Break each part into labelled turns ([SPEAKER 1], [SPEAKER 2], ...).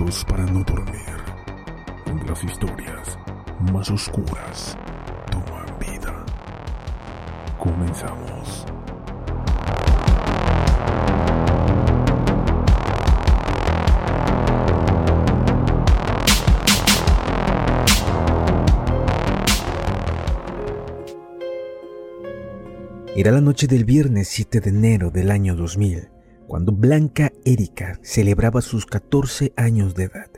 [SPEAKER 1] Para no dormir, las historias más oscuras toman vida. Comenzamos.
[SPEAKER 2] Era la noche del viernes 7 de enero del año 2000, cuando Blanca Erika celebraba sus 14 años de edad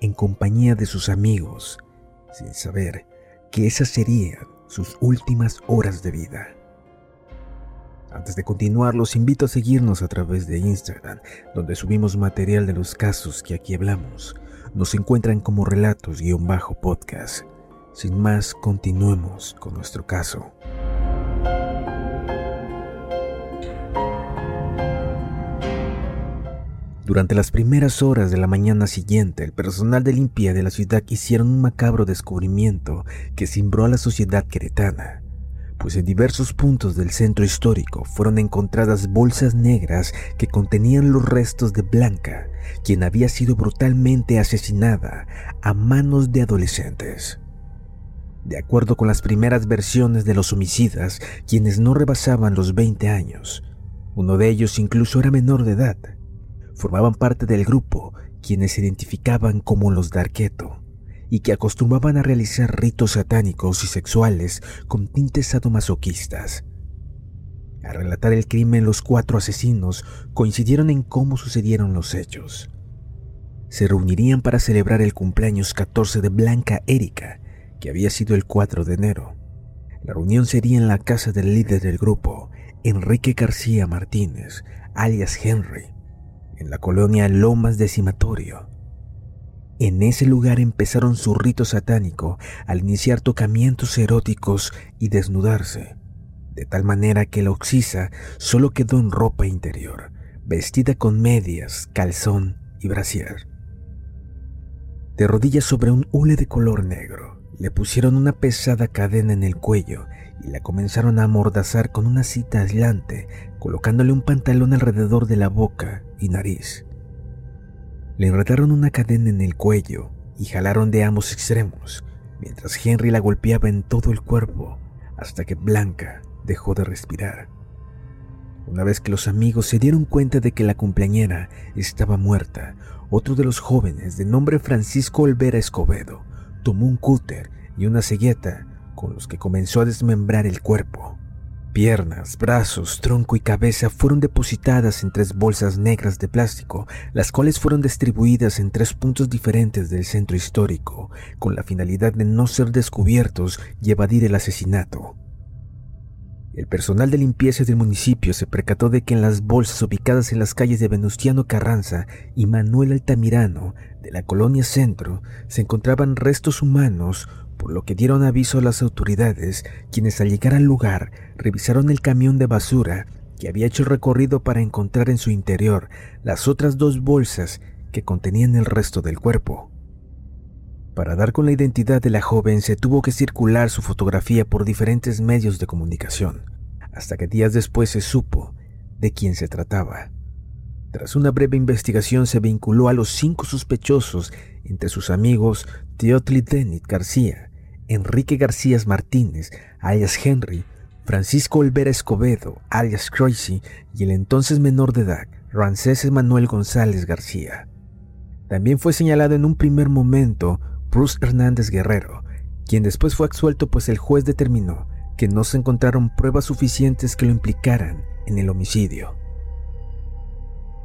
[SPEAKER 2] en compañía de sus amigos, sin saber que esas serían sus últimas horas de vida. Antes de continuar, los invito a seguirnos a través de Instagram, donde subimos material de los casos que aquí hablamos. Nos encuentran como relatos-podcast. Sin más, continuemos con nuestro caso. Durante las primeras horas de la mañana siguiente, el personal de limpia de la ciudad hicieron un macabro descubrimiento que cimbró a la sociedad queretana, pues en diversos puntos del centro histórico fueron encontradas bolsas negras que contenían los restos de Blanca, quien había sido brutalmente asesinada a manos de adolescentes. De acuerdo con las primeras versiones de los homicidas, quienes no rebasaban los 20 años, uno de ellos incluso era menor de edad, formaban parte del grupo quienes se identificaban como los Darketo y que acostumbraban a realizar ritos satánicos y sexuales con tintes sadomasoquistas. Al relatar el crimen, los cuatro asesinos coincidieron en cómo sucedieron los hechos. Se reunirían para celebrar el cumpleaños 14 de Blanca Erika, que había sido el 4 de enero. La reunión sería en la casa del líder del grupo, Enrique García Martínez, alias Henry, en la colonia Lomas Decimatorio. En ese lugar empezaron su rito satánico al iniciar tocamientos eróticos y desnudarse, de tal manera que la oxisa solo quedó en ropa interior, vestida con medias, calzón y brasier. De rodillas sobre un hule de color negro, le pusieron una pesada cadena en el cuello y la comenzaron a amordazar con una cita aislante, colocándole un pantalón alrededor de la boca y nariz. Le enredaron una cadena en el cuello y jalaron de ambos extremos, mientras Henry la golpeaba en todo el cuerpo hasta que Blanca dejó de respirar. Una vez que los amigos se dieron cuenta de que la cumpleañera estaba muerta, otro de los jóvenes, de nombre Francisco Olvera Escobedo, tomó un cúter y una cegueta con los que comenzó a desmembrar el cuerpo. Piernas, brazos, tronco y cabeza fueron depositadas en tres bolsas negras de plástico, las cuales fueron distribuidas en tres puntos diferentes del centro histórico, con la finalidad de no ser descubiertos y evadir el asesinato. El personal de limpieza del municipio se percató de que en las bolsas ubicadas en las calles de Venustiano Carranza y Manuel Altamirano de la colonia Centro se encontraban restos humanos por lo que dieron aviso a las autoridades, quienes al llegar al lugar revisaron el camión de basura que había hecho el recorrido para encontrar en su interior las otras dos bolsas que contenían el resto del cuerpo. Para dar con la identidad de la joven se tuvo que circular su fotografía por diferentes medios de comunicación, hasta que días después se supo de quién se trataba. Tras una breve investigación se vinculó a los cinco sospechosos, entre sus amigos Teotli Denit García, Enrique García Martínez, alias Henry, Francisco Olvera Escobedo, alias Croisy, y el entonces menor de edad, Rancés Manuel González García. También fue señalado en un primer momento Bruce Hernández Guerrero, quien después fue absuelto pues el juez determinó que no se encontraron pruebas suficientes que lo implicaran en el homicidio.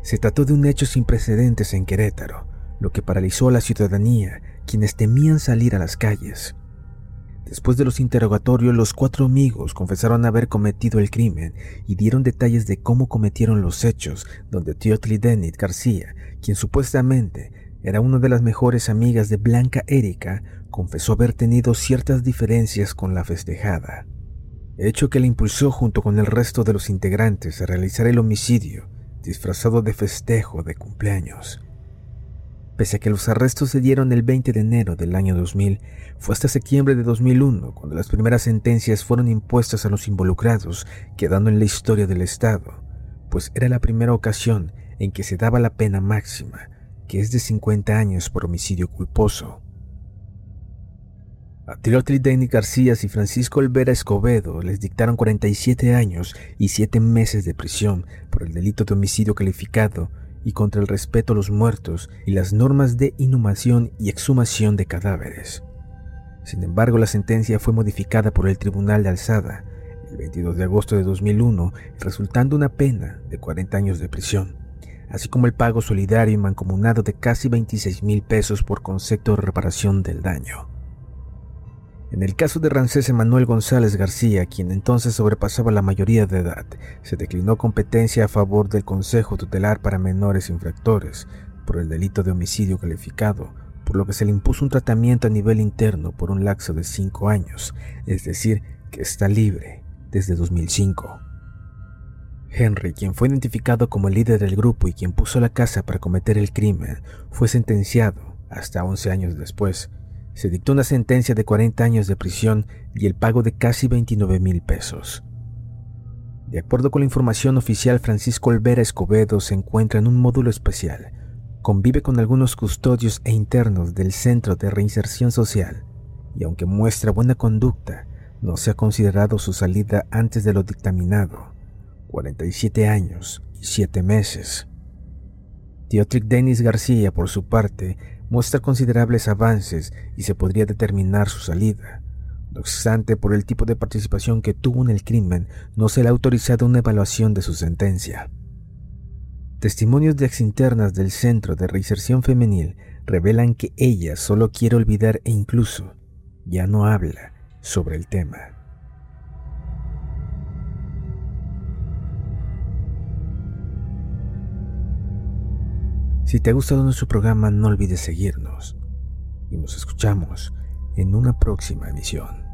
[SPEAKER 2] Se trató de un hecho sin precedentes en Querétaro, lo que paralizó a la ciudadanía, quienes temían salir a las calles. Después de los interrogatorios, los cuatro amigos confesaron haber cometido el crimen y dieron detalles de cómo cometieron los hechos, donde Teotli Denit García, quien supuestamente era una de las mejores amigas de Blanca Erika, confesó haber tenido ciertas diferencias con la festejada, hecho que le impulsó junto con el resto de los integrantes a realizar el homicidio disfrazado de festejo de cumpleaños. Pese a que los arrestos se dieron el 20 de enero del año 2000, fue hasta septiembre de 2001 cuando las primeras sentencias fueron impuestas a los involucrados, quedando en la historia del Estado, pues era la primera ocasión en que se daba la pena máxima, que es de 50 años por homicidio culposo. A Teotli Denis García y Francisco Olvera Escobedo les dictaron 47 años y 7 meses de prisión por el delito de homicidio calificado y contra el respeto a los muertos y las normas de inhumación y exhumación de cadáveres. Sin embargo, la sentencia fue modificada por el Tribunal de Alzada el 22 de agosto de 2001, resultando una pena de 40 años de prisión, así como el pago solidario y mancomunado de casi 26 mil pesos por concepto de reparación del daño. En el caso de Rancés Emanuel González García, quien entonces sobrepasaba la mayoría de edad, se declinó competencia a favor del Consejo Tutelar para Menores Infractores por el delito de homicidio calificado, por lo que se le impuso un tratamiento a nivel interno por un lapso de cinco años, es decir, que está libre desde 2005. Henry, quien fue identificado como el líder del grupo y quien puso la casa para cometer el crimen, fue sentenciado hasta 11 años después se dictó una sentencia de 40 años de prisión y el pago de casi 29 mil pesos. De acuerdo con la información oficial, Francisco Olvera Escobedo se encuentra en un módulo especial. Convive con algunos custodios e internos del Centro de Reinserción Social y aunque muestra buena conducta, no se ha considerado su salida antes de lo dictaminado, 47 años y 7 meses. Teotric Denis García, por su parte, muestra considerables avances y se podría determinar su salida. No obstante, por el tipo de participación que tuvo en el crimen, no se le ha autorizado una evaluación de su sentencia. Testimonios de exinternas del Centro de Reinserción Femenil revelan que ella solo quiere olvidar e incluso ya no habla sobre el tema. Si te ha gustado nuestro programa, no olvides seguirnos y nos escuchamos en una próxima emisión.